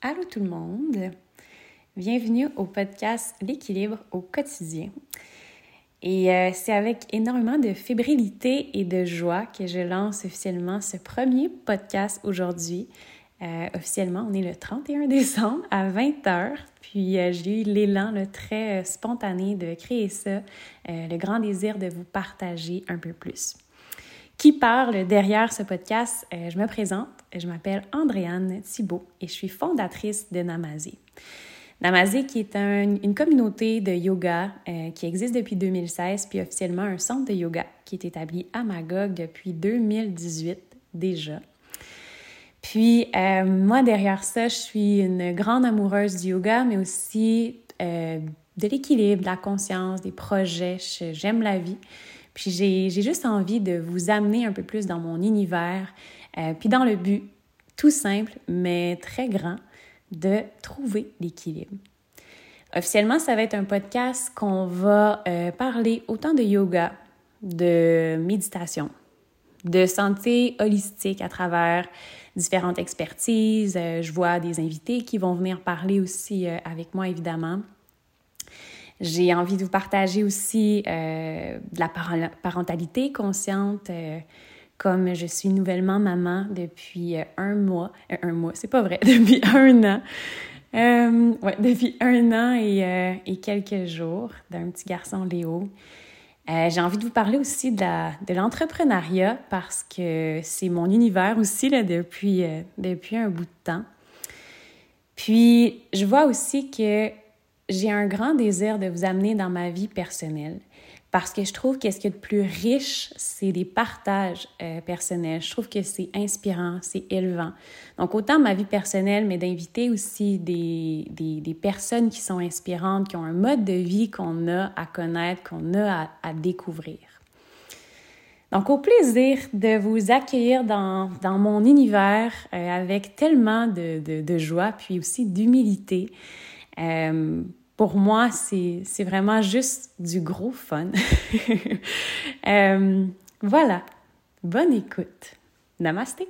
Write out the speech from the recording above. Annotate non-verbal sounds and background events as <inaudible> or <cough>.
Allô tout le monde! Bienvenue au podcast L'équilibre au quotidien. Et euh, c'est avec énormément de fébrilité et de joie que je lance officiellement ce premier podcast aujourd'hui. Euh, officiellement, on est le 31 décembre à 20h. Puis euh, j'ai eu l'élan le très spontané de créer ça, le grand désir de vous partager un peu plus. Qui parle derrière ce podcast? je me présente, je m'appelle Andréane Thibault et je suis fondatrice de Namazé. Namazé qui est une communauté de yoga euh, qui existe depuis 2016, puis officiellement un centre de yoga qui est établi à Magog depuis 2018 déjà. Puis euh, moi, derrière ça, je suis une grande amoureuse du yoga, mais aussi euh, de l'équilibre, de la conscience, des projets. J'aime la vie. Puis j'ai juste envie de vous amener un peu plus dans mon univers, euh, puis dans le but tout simple, mais très grand, de trouver l'équilibre. Officiellement, ça va être un podcast qu'on va euh, parler autant de yoga, de méditation, de santé holistique à travers différentes expertises. Euh, je vois des invités qui vont venir parler aussi avec moi, évidemment. J'ai envie de vous partager aussi de la parentalité consciente, comme je suis nouvellement maman depuis euh, un mois, euh, un mois, c'est pas vrai, <laughs> depuis un an. Euh, ouais, depuis un an et, et quelques jours d'un petit garçon Léo. j'ai envie de vous parler aussi de l'entrepreneuriat parce que c'est mon univers aussi là, depuis, depuis un bout de temps. Puis, je vois aussi que j'ai un grand désir de vous amener dans ma vie personnelle parce que je trouve que ce qui est de plus riche, c'est des partages euh, personnels. Je trouve que c'est inspirant, c'est élevant. Donc, autant ma vie personnelle, mais d'inviter aussi des, des, personnes qui sont inspirantes, qui ont un mode de vie qu'on a à connaître, qu'on a à, découvrir. Donc, au plaisir de vous accueillir dans, dans mon univers euh, avec tellement de, de, de, joie, puis aussi d'humilité. Euh, pour moi, c'est vraiment juste du gros fun. <laughs> euh, voilà. Bonne écoute. Namasté.